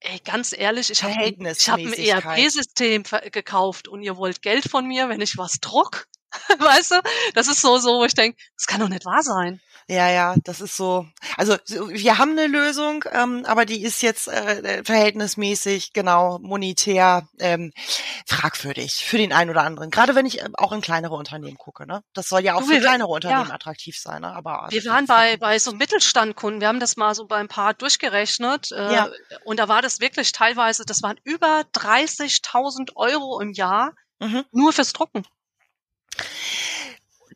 ey, ganz ehrlich, ich habe hab ein ERP-System gekauft und ihr wollt Geld von mir, wenn ich was druck? *laughs* weißt du? Das ist so, so, wo ich denke, das kann doch nicht wahr sein. Ja, ja, das ist so. Also wir haben eine Lösung, ähm, aber die ist jetzt äh, verhältnismäßig genau monetär ähm, fragwürdig für den einen oder anderen. Gerade wenn ich äh, auch in kleinere Unternehmen gucke. Ne, das soll ja auch du, für kleinere Unternehmen ja. attraktiv sein. Ne? Aber wir waren bei bei so Mittelstandkunden. Wir haben das mal so bei ein paar durchgerechnet äh, ja. und da war das wirklich teilweise. Das waren über 30.000 Euro im Jahr mhm. nur fürs Drucken.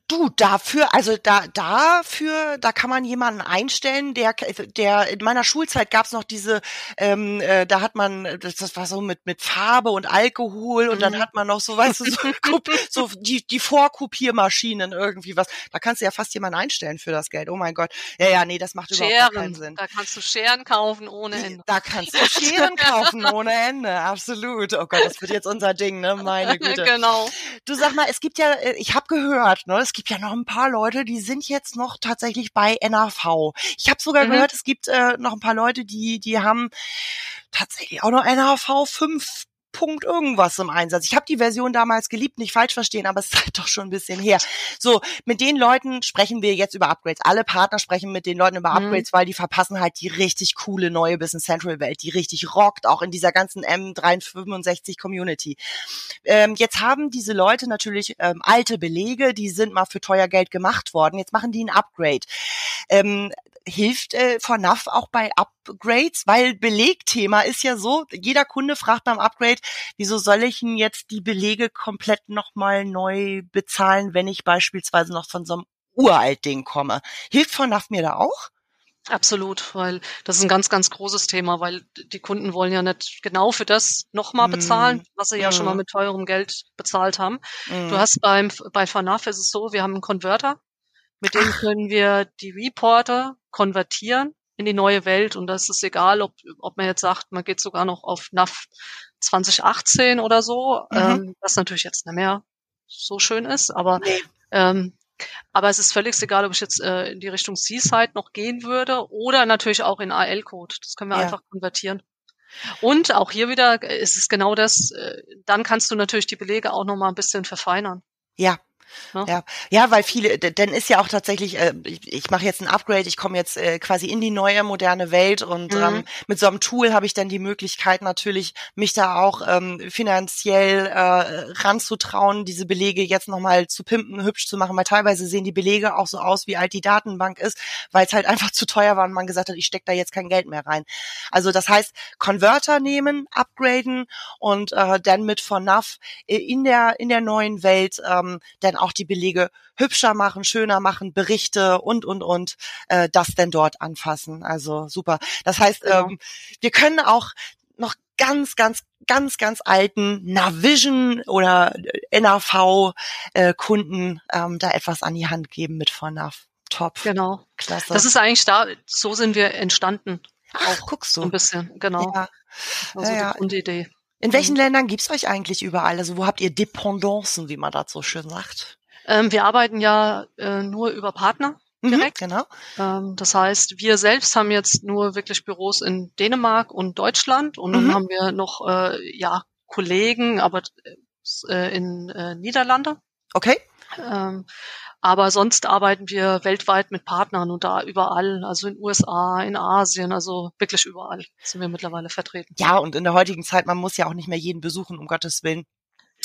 Du, dafür, also da, dafür, da kann man jemanden einstellen, der, der in meiner Schulzeit gab's noch diese, ähm, äh, da hat man, das, das war so mit mit Farbe und Alkohol und mhm. dann hat man noch so, weißt du, so, *laughs* so die die Vorkopiermaschinen irgendwie was. Da kannst du ja fast jemanden einstellen für das Geld. Oh mein Gott, ja ja, nee, das macht Scheren. überhaupt keinen Sinn. Da kannst du Scheren kaufen ohne Ende. Da kannst du Scheren kaufen ohne Ende, absolut. Oh Gott, das wird jetzt unser Ding, ne? Meine *laughs* Güte. Genau. Du sag mal, es gibt ja, äh, ich habe gehört, ne? Es gibt ja noch ein paar Leute, die sind jetzt noch tatsächlich bei NAV. Ich habe sogar mhm. gehört, es gibt äh, noch ein paar Leute, die die haben tatsächlich auch noch NAV 5 Punkt irgendwas im Einsatz. Ich habe die Version damals geliebt, nicht falsch verstehen, aber es ist halt doch schon ein bisschen her. So, mit den Leuten sprechen wir jetzt über Upgrades. Alle Partner sprechen mit den Leuten über mhm. Upgrades, mhm. weil die verpassen halt die richtig coole neue Business Central Welt, die richtig rockt, auch in dieser ganzen M365 Community. Ähm, jetzt haben diese Leute natürlich ähm, alte Belege, die sind mal für teuer Geld gemacht worden. Jetzt machen die ein Upgrade. Ähm, hilft äh, VNAV auch bei Upgrades? Weil Belegthema ist ja so, jeder Kunde fragt beim Upgrade, wieso soll ich denn jetzt die Belege komplett nochmal neu bezahlen, wenn ich beispielsweise noch von so einem uralt Ding komme? Hilft VNAV mir da auch? Absolut, weil das ist ein ganz, ganz großes Thema, weil die Kunden wollen ja nicht genau für das nochmal bezahlen, mm. was sie mm. ja schon mal mhm. mit teurem Geld bezahlt haben. Mm. Du hast beim, bei FNAF ist es so, wir haben einen Konverter, mit dem können wir die Reporter konvertieren in die neue Welt und das ist egal, ob, ob man jetzt sagt, man geht sogar noch auf NAV 2018 oder so, mhm. ähm, was natürlich jetzt nicht mehr so schön ist, aber nee. ähm, aber es ist völlig egal, ob ich jetzt äh, in die Richtung Seaside noch gehen würde oder natürlich auch in AL-Code. Das können wir ja. einfach konvertieren. Und auch hier wieder ist es genau das, äh, dann kannst du natürlich die Belege auch noch mal ein bisschen verfeinern. Ja? Ja, ja, weil viele, denn ist ja auch tatsächlich, äh, ich, ich mache jetzt ein Upgrade, ich komme jetzt äh, quasi in die neue moderne Welt und mhm. ähm, mit so einem Tool habe ich dann die Möglichkeit natürlich, mich da auch ähm, finanziell äh, ranzutrauen, diese Belege jetzt nochmal zu pimpen, hübsch zu machen, weil teilweise sehen die Belege auch so aus, wie alt die Datenbank ist, weil es halt einfach zu teuer war und man gesagt hat, ich stecke da jetzt kein Geld mehr rein. Also das heißt, Converter nehmen, upgraden und äh, dann mit von NAV in der in der neuen Welt ähm, dann auch die Belege hübscher machen, schöner machen, Berichte und, und, und, äh, das denn dort anfassen. Also super. Das heißt, genau. ähm, wir können auch noch ganz, ganz, ganz, ganz alten Navision oder NAV-Kunden äh, ähm, da etwas an die Hand geben mit von NAV. Top. Genau. Klasse. Das ist eigentlich da, so sind wir entstanden. Ach, auch guckst du. Ein bisschen, genau. Ja. Also ja, ja. die Grundidee. In welchen mhm. Ländern gibt's euch eigentlich überall? Also wo habt ihr Dependancen, wie man das so schön sagt? Ähm, wir arbeiten ja äh, nur über Partner mhm, direkt. Mhm, genau. Ähm, das heißt, wir selbst haben jetzt nur wirklich Büros in Dänemark und Deutschland und mhm. dann haben wir noch äh, ja Kollegen, aber äh, in äh, Niederlande. Okay. Ähm, aber sonst arbeiten wir weltweit mit Partnern und da überall, also in USA, in Asien, also wirklich überall sind wir mittlerweile vertreten. Ja, und in der heutigen Zeit, man muss ja auch nicht mehr jeden besuchen, um Gottes Willen.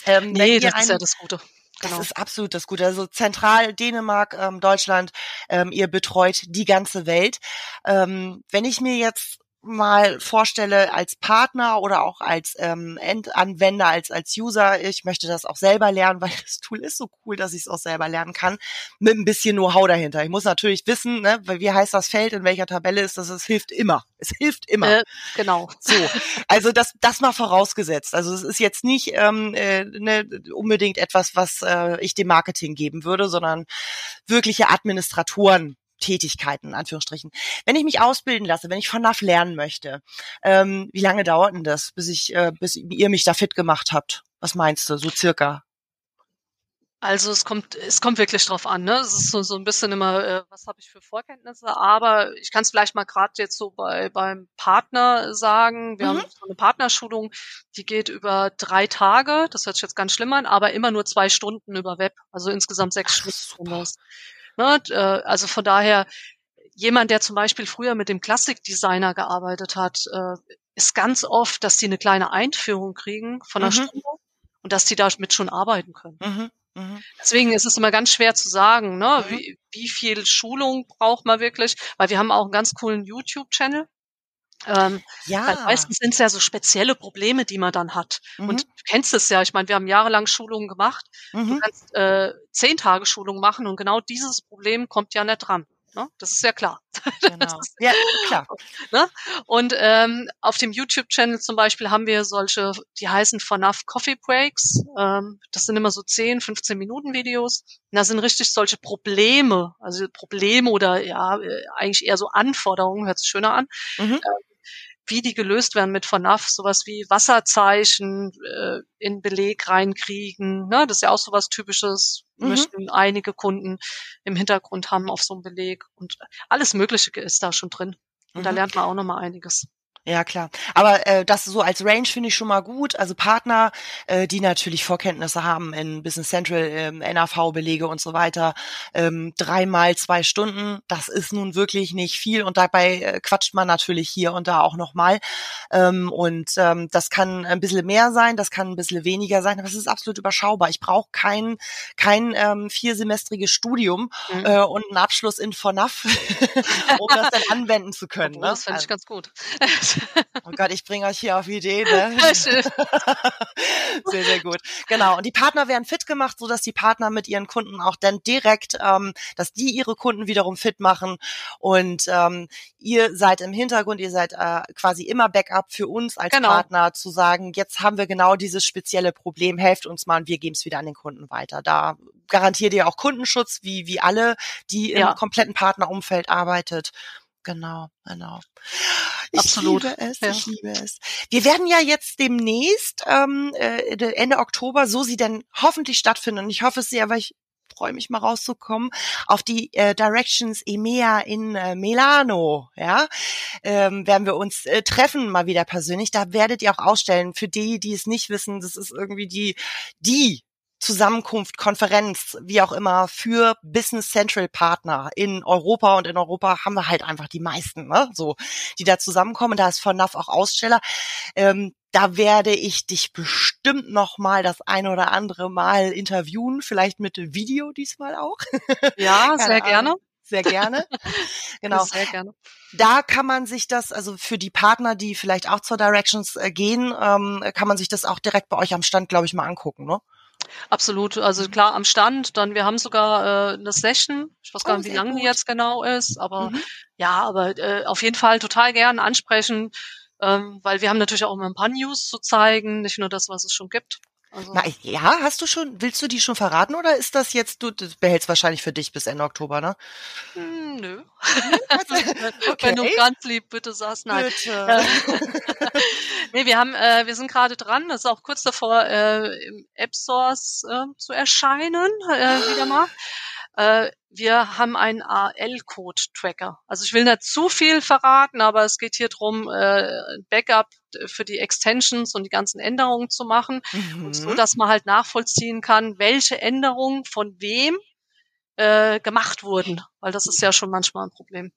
Ähm, nee, das ist ja das Gute. Genau. Das ist absolut das Gute. Also zentral Dänemark, ähm, Deutschland, ähm, ihr betreut die ganze Welt. Ähm, wenn ich mir jetzt mal vorstelle als Partner oder auch als ähm, Endanwender, als als User, ich möchte das auch selber lernen, weil das Tool ist so cool, dass ich es auch selber lernen kann, mit ein bisschen Know-how dahinter. Ich muss natürlich wissen, ne, wie heißt das Feld, in welcher Tabelle ist das, es hilft immer. Es hilft immer. Äh, genau. So, also das das mal vorausgesetzt. Also es ist jetzt nicht ähm, äh, ne, unbedingt etwas, was äh, ich dem Marketing geben würde, sondern wirkliche Administratoren Tätigkeiten, in Anführungsstrichen. Wenn ich mich ausbilden lasse, wenn ich von NAV lernen möchte, ähm, wie lange dauert denn das, bis ich, äh, bis ihr mich da fit gemacht habt? Was meinst du, so circa? Also es kommt, es kommt wirklich drauf an. Ne? Es ist so, so ein bisschen immer, äh, was habe ich für Vorkenntnisse. Aber ich kann es vielleicht mal gerade jetzt so bei beim Partner sagen. Wir mhm. haben so eine Partnerschulung, die geht über drei Tage. Das hört sich jetzt ganz schlimm an, aber immer nur zwei Stunden über Web. Also insgesamt sechs Stunden. Ne? Äh, also von daher, jemand, der zum Beispiel früher mit dem Klassikdesigner gearbeitet hat, äh, ist ganz oft, dass die eine kleine Einführung kriegen von einer mhm. Stunde und dass die damit schon arbeiten können. Mhm. Mhm. Deswegen ist es immer ganz schwer zu sagen, ne, mhm. wie, wie viel Schulung braucht man wirklich, weil wir haben auch einen ganz coolen YouTube-Channel. Ähm, ja. meistens sind es ja so spezielle Probleme, die man dann hat. Mhm. Und du kennst es ja, ich meine, wir haben jahrelang Schulungen gemacht. Mhm. Du kannst äh, zehn Tage Schulung machen und genau dieses Problem kommt ja nicht dran. Ne? Das ist ja klar. *laughs* Genau. ist, ja, klar. *laughs* Ne? Und ähm, auf dem YouTube-Channel zum Beispiel haben wir solche, die heißen FNAF Coffee Breaks. Ähm, das sind immer so 10, 15 Minuten Videos. Und da sind richtig solche Probleme, also Probleme oder ja, äh, eigentlich eher so Anforderungen, hört sich schöner an, mhm. ähm, wie die gelöst werden mit FNAF, sowas wie Wasserzeichen äh, in Beleg reinkriegen. Ne? Das ist ja auch sowas Typisches, mhm. möchten einige Kunden im Hintergrund haben auf so einem Beleg. Und alles Mögliche ist da schon drin. Und mhm. da lernt man auch nochmal einiges. Ja, klar. Aber äh, das so als Range finde ich schon mal gut. Also Partner, äh, die natürlich Vorkenntnisse haben in Business Central, ähm, NAV-Belege und so weiter, ähm, dreimal zwei Stunden, das ist nun wirklich nicht viel. Und dabei äh, quatscht man natürlich hier und da auch nochmal. Ähm, und ähm, das kann ein bisschen mehr sein, das kann ein bisschen weniger sein, aber es ist absolut überschaubar. Ich brauche kein, kein ähm, viersemestriges Studium mhm. äh, und einen Abschluss in FONAF, *laughs* um das dann anwenden zu *laughs* können. Oh, ne? Das finde ich also, ganz gut. *laughs* Oh Gott, ich bringe euch hier auf Ideen. Ne? *laughs* *laughs* sehr, sehr gut. Genau. Und die Partner werden fit gemacht, so dass die Partner mit ihren Kunden auch dann direkt, ähm, dass die ihre Kunden wiederum fit machen. Und ähm, ihr seid im Hintergrund, ihr seid äh, quasi immer Backup für uns als genau. Partner zu sagen, jetzt haben wir genau dieses spezielle Problem, helft uns mal und wir geben es wieder an den Kunden weiter. Da garantiert ihr auch Kundenschutz, wie, wie alle, die im kompletten Partnerumfeld arbeitet. Genau, genau. Ich Absolut. liebe es, ja. ich liebe es. Wir werden ja jetzt demnächst, ähm, äh, Ende Oktober, so sie denn hoffentlich stattfinden, und ich hoffe es sehr, weil ich freue mich mal rauszukommen auf die äh, Directions EMEA in äh, Milano. Ja, ähm, werden wir uns äh, treffen mal wieder persönlich. Da werdet ihr auch ausstellen. Für die, die es nicht wissen, das ist irgendwie die die Zusammenkunft, Konferenz, wie auch immer, für Business Central Partner in Europa und in Europa haben wir halt einfach die meisten, ne? so, die da zusammenkommen. Da ist von NAV auch Aussteller. Ähm, da werde ich dich bestimmt noch mal das eine oder andere Mal interviewen, vielleicht mit Video diesmal auch. Ja, *laughs* sehr gerne. Sehr gerne. *laughs* Genau. Sehr gerne. Da kann man sich das, also für die Partner, die vielleicht auch zur Directions äh, gehen, ähm, kann man sich das auch direkt bei euch am Stand, glaube ich, mal angucken, ne? Absolut. Also mhm. klar am Stand. Dann wir haben sogar äh, eine Session. Ich weiß gar oh, nicht, wie lange die jetzt genau ist, aber mhm. ja, aber äh, auf jeden Fall total gern ansprechen, ähm, weil wir haben natürlich auch immer ein paar News zu zeigen, nicht nur das, was es schon gibt. Also. Na, ja, hast du schon, willst du die schon verraten oder ist das jetzt, du das behältst wahrscheinlich für dich bis Ende Oktober, ne? Hm, nö. okay. Wenn du ganz lieb bitte sagst, nein. Bitte. *laughs* nee, wir haben, äh, wir sind gerade dran, das ist auch kurz davor, äh, im App Source äh, zu erscheinen, äh, wieder mal. Äh, wir haben einen AL-Code-Tracker. Also ich will nicht zu viel verraten, aber es geht hier drum, äh, Backup für die Extensions und die ganzen Änderungen zu machen, mhm. so dass man halt nachvollziehen kann, welche Änderungen von wem äh, gemacht wurden, weil das ist ja schon manchmal ein Problem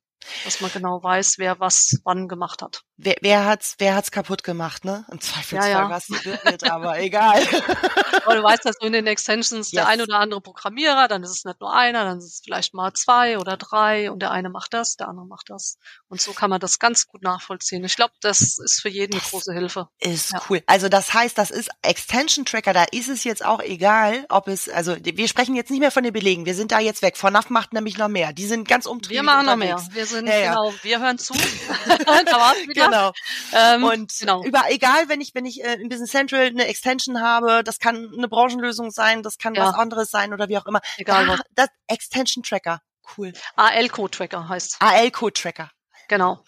dass man genau weiß, wer was wann gemacht hat. Wer, wer hat's, wer hat's kaputt gemacht, ne? Im Zweifelsfall ja, ja. was wird, aber egal. *laughs* Aber du weißt, dass du in den Extensions yes. der ein oder andere Programmierer, dann ist es nicht nur einer, dann ist es vielleicht mal zwei oder drei und der eine macht das, der andere macht das. Und so kann man das ganz gut nachvollziehen. Ich glaube, das ist für jeden eine große Hilfe. Ist ja. cool. Also das heißt, das ist Extension Tracker, da ist es jetzt auch egal, ob es, also wir sprechen jetzt nicht mehr von den Belegen, wir sind da jetzt weg. Von NAF macht nämlich noch mehr. Die sind ganz umtriebig. Wir machen unterwegs. noch mehr. Wir sind, ja, ja. genau, wir hören zu. *laughs* genau. Ähm, und genau. über, egal, wenn ich, wenn ich äh, in Business Central eine Extension habe, das kann eine Branchenlösung sein, das kann ja. was anderes sein oder wie auch immer. Egal da, was. Das Extension Tracker. Cool. AL-Code Tracker heißt. AL-Code Tracker. Genau.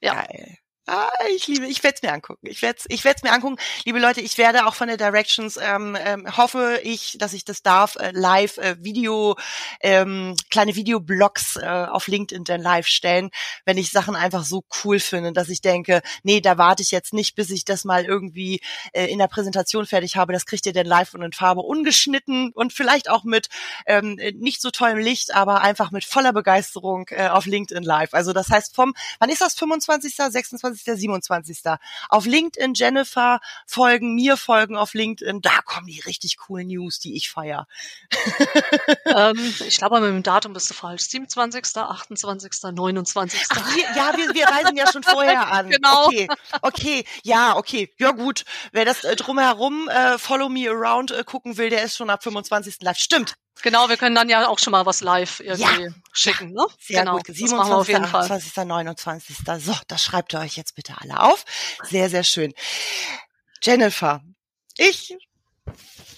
Ja. Geil. Ah, ich liebe, ich werde es mir angucken. Ich werde es ich werd's mir angucken. Liebe Leute, ich werde auch von der Directions, ähm, ähm, hoffe ich, dass ich das darf, äh, live äh, Video, ähm, kleine Videoblogs äh, auf LinkedIn dann live stellen, wenn ich Sachen einfach so cool finde, dass ich denke, nee, da warte ich jetzt nicht, bis ich das mal irgendwie äh, in der Präsentation fertig habe. Das kriegt ihr dann live und in Farbe ungeschnitten und vielleicht auch mit ähm, nicht so tollem Licht, aber einfach mit voller Begeisterung äh, auf LinkedIn live. Also das heißt vom, wann ist das? 25., 26., 27. Auf LinkedIn Jennifer folgen, mir folgen auf LinkedIn. Da kommen die richtig coolen News, die ich feier. *laughs* ähm, ich glaube, mit dem Datum bist du falsch. 27., 28., 29. Ach, wir, ja, wir, wir reisen ja schon vorher an. Genau. Okay, okay, ja, okay. Ja gut, wer das äh, drumherum äh, Follow Me Around äh, gucken will, der ist schon ab 25. live. Stimmt, Genau, wir können dann ja auch schon mal was live irgendwie ja, schicken. Ne? Sehr genau, gut. 27. 28. 29. So, das schreibt ihr euch jetzt bitte alle auf. Sehr, sehr schön. Jennifer, ich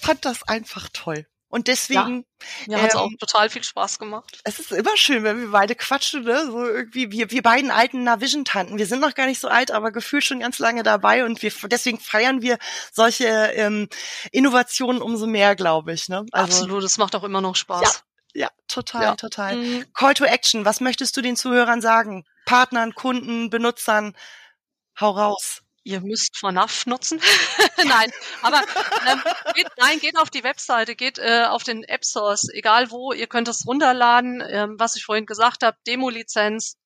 fand das einfach toll. Und deswegen. Ja, mir ähm, hat's auch total viel Spaß gemacht. Es ist immer schön, wenn wir beide quatschen, ne? So irgendwie, wir, wir beiden alten Navision-Tanten. Wir sind noch gar nicht so alt, aber gefühlt schon ganz lange dabei und wir deswegen feiern wir solche ähm, Innovationen umso mehr, glaube ich. Ne? Also, Absolut, es macht auch immer noch Spaß. Ja, ja total, ja. total. Mhm. Call to Action, was möchtest du den Zuhörern sagen? Partnern, Kunden, Benutzern, hau raus ihr müsst FNAF nutzen. *laughs* nein, aber ähm, geht, nein, geht auf die Webseite, geht äh, auf den App Source, egal wo, ihr könnt es runterladen, ähm, was ich vorhin gesagt habe, Demo-Lizenz,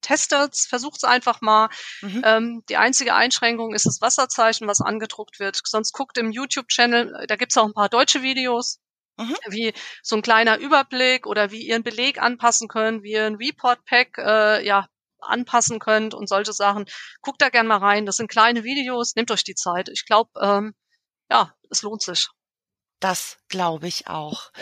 testet's, versucht's einfach mal. Mhm. Ähm, die einzige Einschränkung ist das Wasserzeichen, was angedruckt wird. Sonst guckt im YouTube-Channel, da gibt's auch ein paar deutsche Videos, mhm. wie so ein kleiner Überblick oder wie ihr einen Beleg anpassen könnt, wie ihr ein Report-Pack äh, ja, anpassen könnt und solche Sachen. Guckt da gern mal rein. Das sind kleine Videos. Nehmt euch die Zeit. Ich glaube, ähm, ja, es lohnt sich. Das glaube ich auch.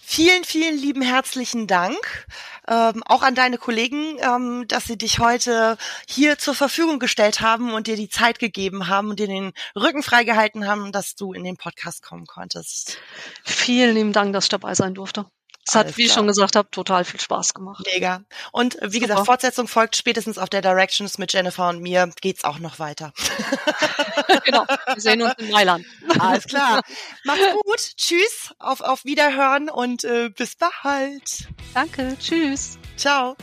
Vielen, vielen lieben herzlichen Dank. Ähm, auch an deine Kollegen, ähm, dass sie dich heute hier zur Verfügung gestellt haben und dir die Zeit gegeben haben und dir den Rücken freigehalten haben, dass du in den Podcast kommen konntest. Vielen lieben Dank, dass ich dabei sein durfte. Es hat, wie ich schon gesagt habe, total viel Spaß gemacht. Mega. Und wie Super. gesagt, Fortsetzung folgt spätestens auf der Directions mit Jennifer und mir. Geht's auch noch weiter. *laughs* genau. Wir sehen uns in Mailand. Alles klar. Macht's gut. Tschüss. Auf, auf Wiederhören und äh, bis bald. Danke. Tschüss. Ciao.